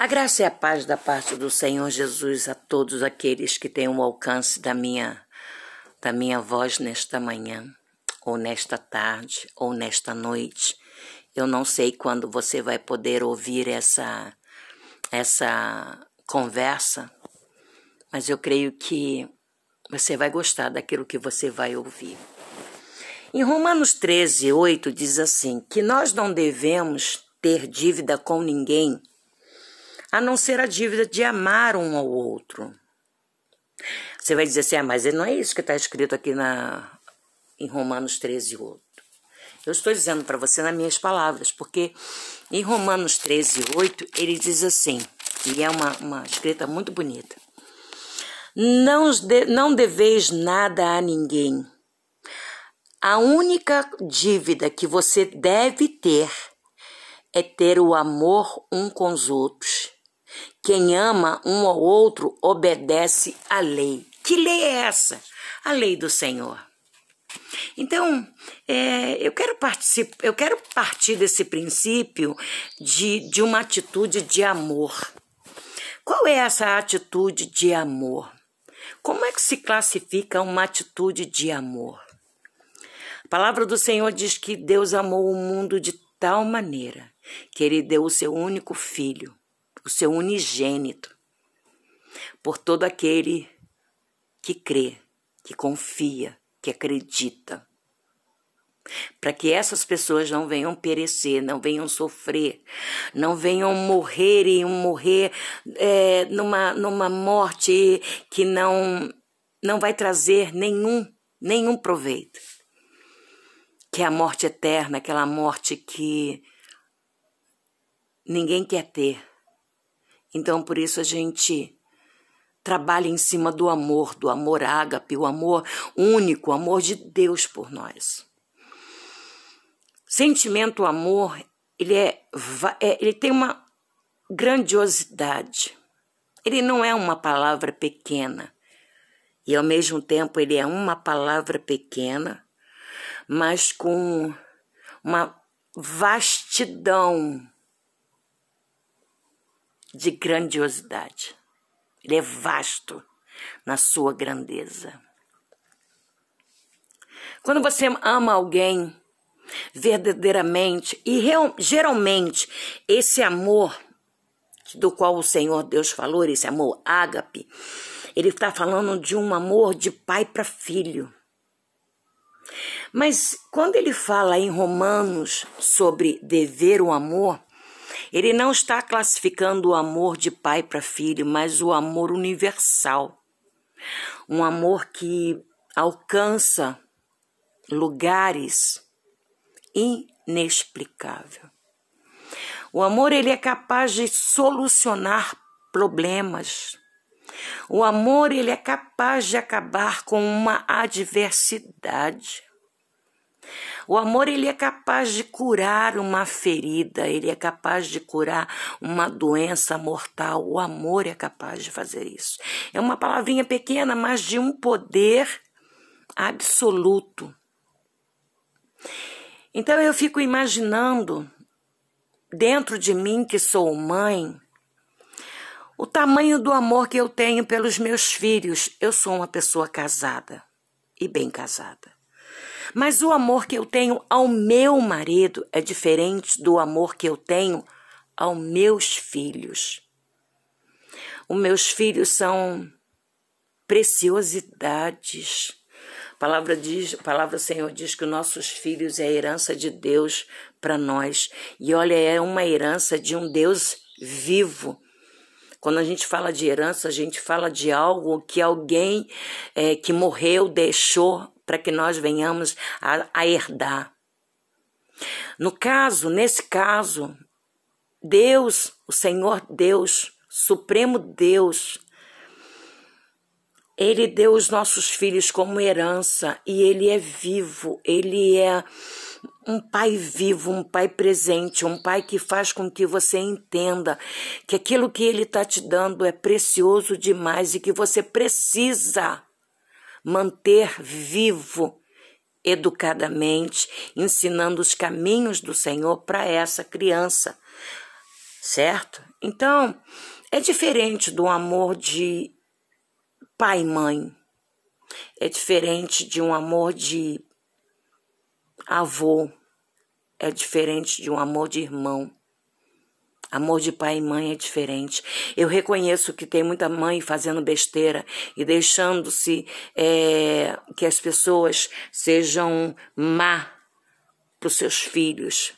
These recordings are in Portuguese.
A graça e a paz da parte do Senhor Jesus a todos aqueles que têm o alcance da minha da minha voz nesta manhã, ou nesta tarde, ou nesta noite. Eu não sei quando você vai poder ouvir essa essa conversa, mas eu creio que você vai gostar daquilo que você vai ouvir. Em Romanos 13, 8 diz assim: que nós não devemos ter dívida com ninguém a não ser a dívida de amar um ao outro. Você vai dizer assim, ah, mas não é isso que está escrito aqui na, em Romanos 13, 8. Eu estou dizendo para você nas minhas palavras, porque em Romanos 13, 8, ele diz assim, e é uma, uma escrita muito bonita. Não, não deveis nada a ninguém. A única dívida que você deve ter é ter o amor um com os outros quem ama um ao outro obedece à lei. Que lei é essa? A lei do Senhor. Então, é, eu, quero eu quero partir desse princípio de, de uma atitude de amor. Qual é essa atitude de amor? Como é que se classifica uma atitude de amor? A palavra do Senhor diz que Deus amou o mundo de tal maneira que ele deu o seu único filho o seu unigênito, por todo aquele que crê, que confia, que acredita. Para que essas pessoas não venham perecer, não venham sofrer, não venham morrer e morrer é, numa, numa morte que não, não vai trazer nenhum, nenhum proveito. Que é a morte eterna, aquela morte que ninguém quer ter então, por isso a gente trabalha em cima do amor, do amor ágape, o amor único, o amor de Deus por nós. Sentimento amor, ele é, é ele tem uma grandiosidade. Ele não é uma palavra pequena. E ao mesmo tempo ele é uma palavra pequena, mas com uma vastidão de grandiosidade. Ele é vasto na sua grandeza. Quando você ama alguém verdadeiramente, e real, geralmente esse amor do qual o Senhor Deus falou, esse amor ágape, ele está falando de um amor de pai para filho. Mas quando ele fala em Romanos sobre dever o amor, ele não está classificando o amor de pai para filho, mas o amor universal. Um amor que alcança lugares inexplicáveis. O amor ele é capaz de solucionar problemas. O amor ele é capaz de acabar com uma adversidade. O amor ele é capaz de curar uma ferida, ele é capaz de curar uma doença mortal. O amor é capaz de fazer isso. É uma palavrinha pequena, mas de um poder absoluto. Então eu fico imaginando dentro de mim que sou mãe, o tamanho do amor que eu tenho pelos meus filhos. Eu sou uma pessoa casada e bem casada. Mas o amor que eu tenho ao meu marido é diferente do amor que eu tenho aos meus filhos. Os meus filhos são preciosidades. A palavra, diz, a palavra do Senhor diz que os nossos filhos é a herança de Deus para nós. E olha, é uma herança de um Deus vivo. Quando a gente fala de herança, a gente fala de algo que alguém é, que morreu deixou para que nós venhamos a, a herdar. No caso, nesse caso, Deus, o Senhor Deus, Supremo Deus, Ele deu os nossos filhos como herança e Ele é vivo, Ele é um pai vivo, um pai presente, um pai que faz com que você entenda que aquilo que Ele está te dando é precioso demais e que você precisa manter vivo educadamente, ensinando os caminhos do Senhor para essa criança. certo? Então, é diferente do amor de pai e mãe. É diferente de um amor de avô. É diferente de um amor de irmão. Amor de pai e mãe é diferente. Eu reconheço que tem muita mãe fazendo besteira e deixando-se é, que as pessoas sejam má para os seus filhos.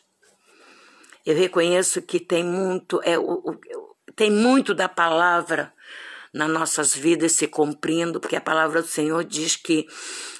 Eu reconheço que tem muito, é, o, o, tem muito da palavra nas nossas vidas se cumprindo, porque a palavra do Senhor diz que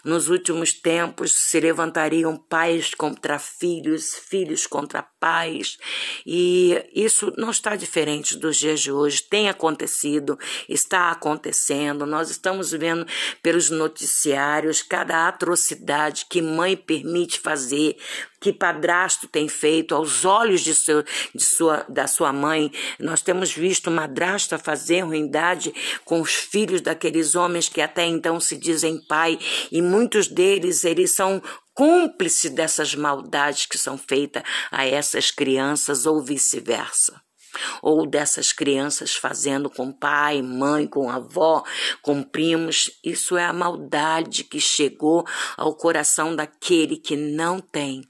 nos últimos tempos se levantariam pais contra filhos, filhos contra pais, e isso não está diferente dos dias de hoje. Tem acontecido, está acontecendo. Nós estamos vendo pelos noticiários cada atrocidade que mãe permite fazer, que padrasto tem feito aos olhos de, seu, de sua, da sua mãe. Nós temos visto madrasta fazer ruindade com os filhos daqueles homens que até então se dizem pai e muitos deles eles são cúmplices dessas maldades que são feitas a essas crianças ou vice-versa ou dessas crianças fazendo com pai, mãe, com avó, com primos. Isso é a maldade que chegou ao coração daquele que não tem,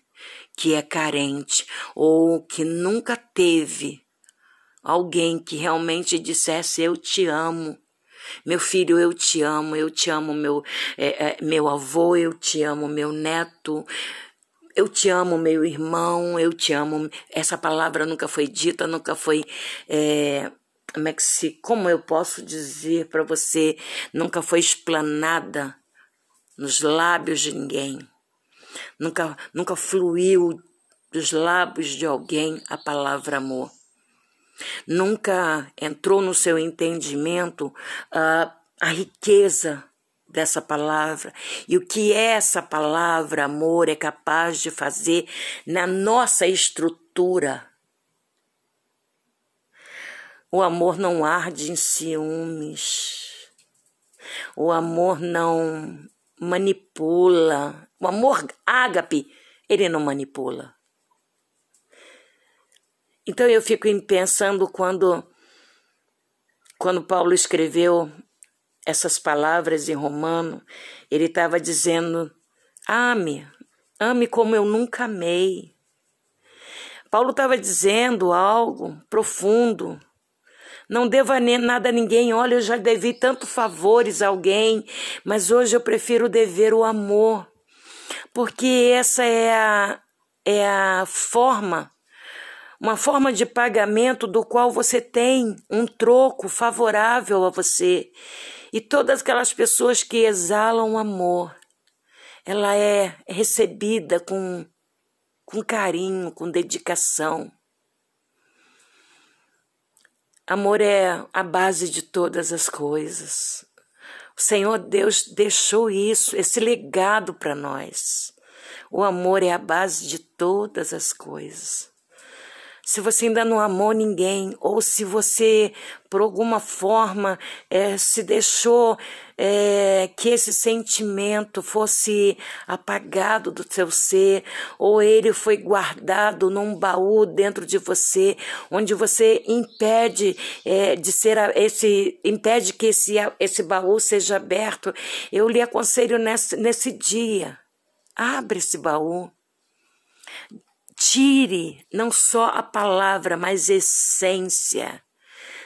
que é carente ou que nunca teve alguém que realmente dissesse eu te amo. Meu filho, eu te amo, eu te amo, meu, é, é, meu avô, eu te amo, meu neto, eu te amo, meu irmão, eu te amo. Essa palavra nunca foi dita, nunca foi. É, como é que se. Como eu posso dizer para você? Nunca foi explanada nos lábios de ninguém. Nunca, nunca fluiu dos lábios de alguém a palavra amor. Nunca entrou no seu entendimento uh, a riqueza dessa palavra e o que essa palavra amor é capaz de fazer na nossa estrutura. O amor não arde em ciúmes. O amor não manipula. O amor ágape, ele não manipula. Então eu fico pensando quando quando Paulo escreveu essas palavras em Romano, ele estava dizendo: ame, ame como eu nunca amei. Paulo estava dizendo algo profundo. Não deva nada a ninguém. Olha, eu já devi tanto favores a alguém, mas hoje eu prefiro dever o amor, porque essa é a, é a forma uma forma de pagamento do qual você tem um troco favorável a você. E todas aquelas pessoas que exalam amor, ela é recebida com, com carinho, com dedicação. Amor é a base de todas as coisas. O Senhor Deus deixou isso, esse legado para nós. O amor é a base de todas as coisas se você ainda não amou ninguém, ou se você, por alguma forma, é, se deixou é, que esse sentimento fosse apagado do seu ser, ou ele foi guardado num baú dentro de você, onde você impede é, de ser esse, impede que esse, esse baú seja aberto, eu lhe aconselho nesse, nesse dia. Abre esse baú Tire não só a palavra, mas a essência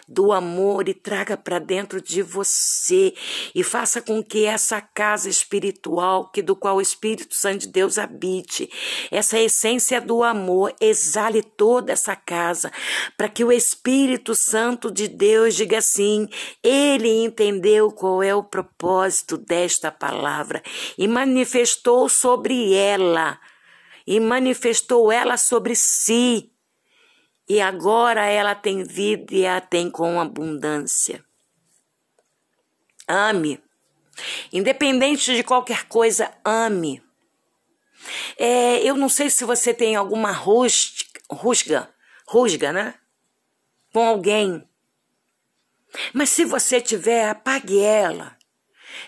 do amor e traga para dentro de você e faça com que essa casa espiritual, que do qual o Espírito Santo de Deus habite, essa essência do amor exale toda essa casa, para que o Espírito Santo de Deus diga assim: ele entendeu qual é o propósito desta palavra e manifestou sobre ela e manifestou ela sobre si. E agora ela tem vida e a tem com abundância. Ame. Independente de qualquer coisa, ame. É, eu não sei se você tem alguma rusga, rusga, né? Com alguém. Mas se você tiver, apague ela.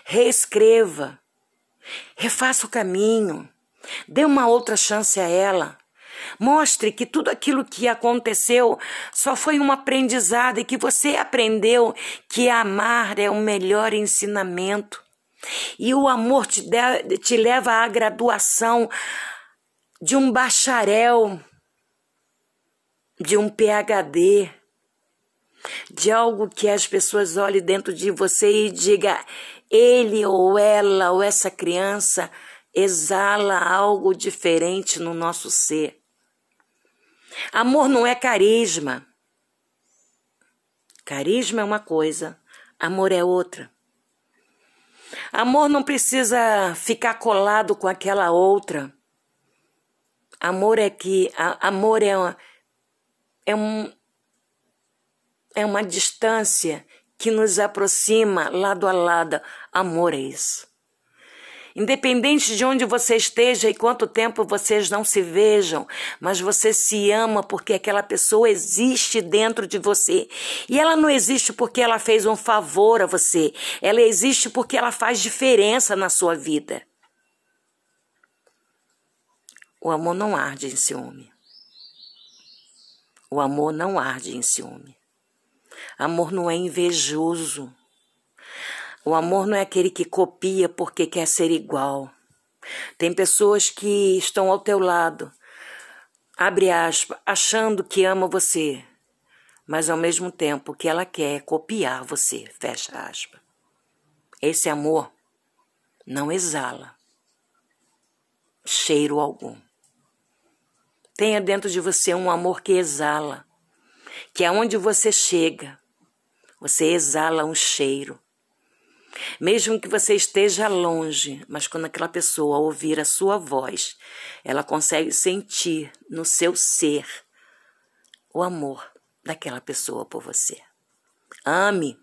Reescreva. Refaça o caminho. Dê uma outra chance a ela. Mostre que tudo aquilo que aconteceu só foi um aprendizado e que você aprendeu que amar é o melhor ensinamento. E o amor te, de, te leva à graduação de um bacharel, de um PhD, de algo que as pessoas olhem dentro de você e diga ele ou ela ou essa criança exala algo diferente no nosso ser. Amor não é carisma. Carisma é uma coisa, amor é outra. Amor não precisa ficar colado com aquela outra. Amor é que amor é uma, é um é uma distância que nos aproxima lado a lado. Amor é isso. Independente de onde você esteja e quanto tempo vocês não se vejam, mas você se ama porque aquela pessoa existe dentro de você. E ela não existe porque ela fez um favor a você, ela existe porque ela faz diferença na sua vida. O amor não arde em ciúme. O amor não arde em ciúme. Amor não é invejoso. O amor não é aquele que copia porque quer ser igual. Tem pessoas que estão ao teu lado, abre aspas, achando que ama você, mas ao mesmo tempo que ela quer copiar você, fecha aspas. Esse amor não exala cheiro algum. Tenha dentro de você um amor que exala, que aonde você chega, você exala um cheiro mesmo que você esteja longe, mas quando aquela pessoa ouvir a sua voz, ela consegue sentir no seu ser o amor daquela pessoa por você. Ame.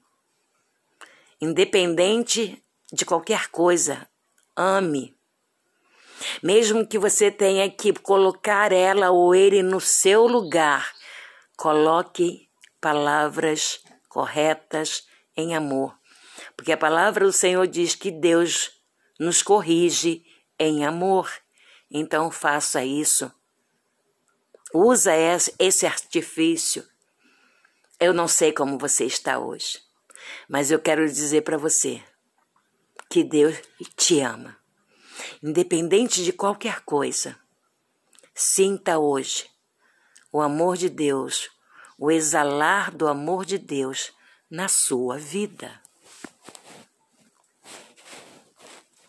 Independente de qualquer coisa, ame. Mesmo que você tenha que colocar ela ou ele no seu lugar, coloque palavras corretas em amor porque a palavra do Senhor diz que Deus nos corrige em amor. Então faça isso. Usa esse artifício. Eu não sei como você está hoje, mas eu quero dizer para você que Deus te ama. Independente de qualquer coisa, sinta hoje o amor de Deus, o exalar do amor de Deus na sua vida.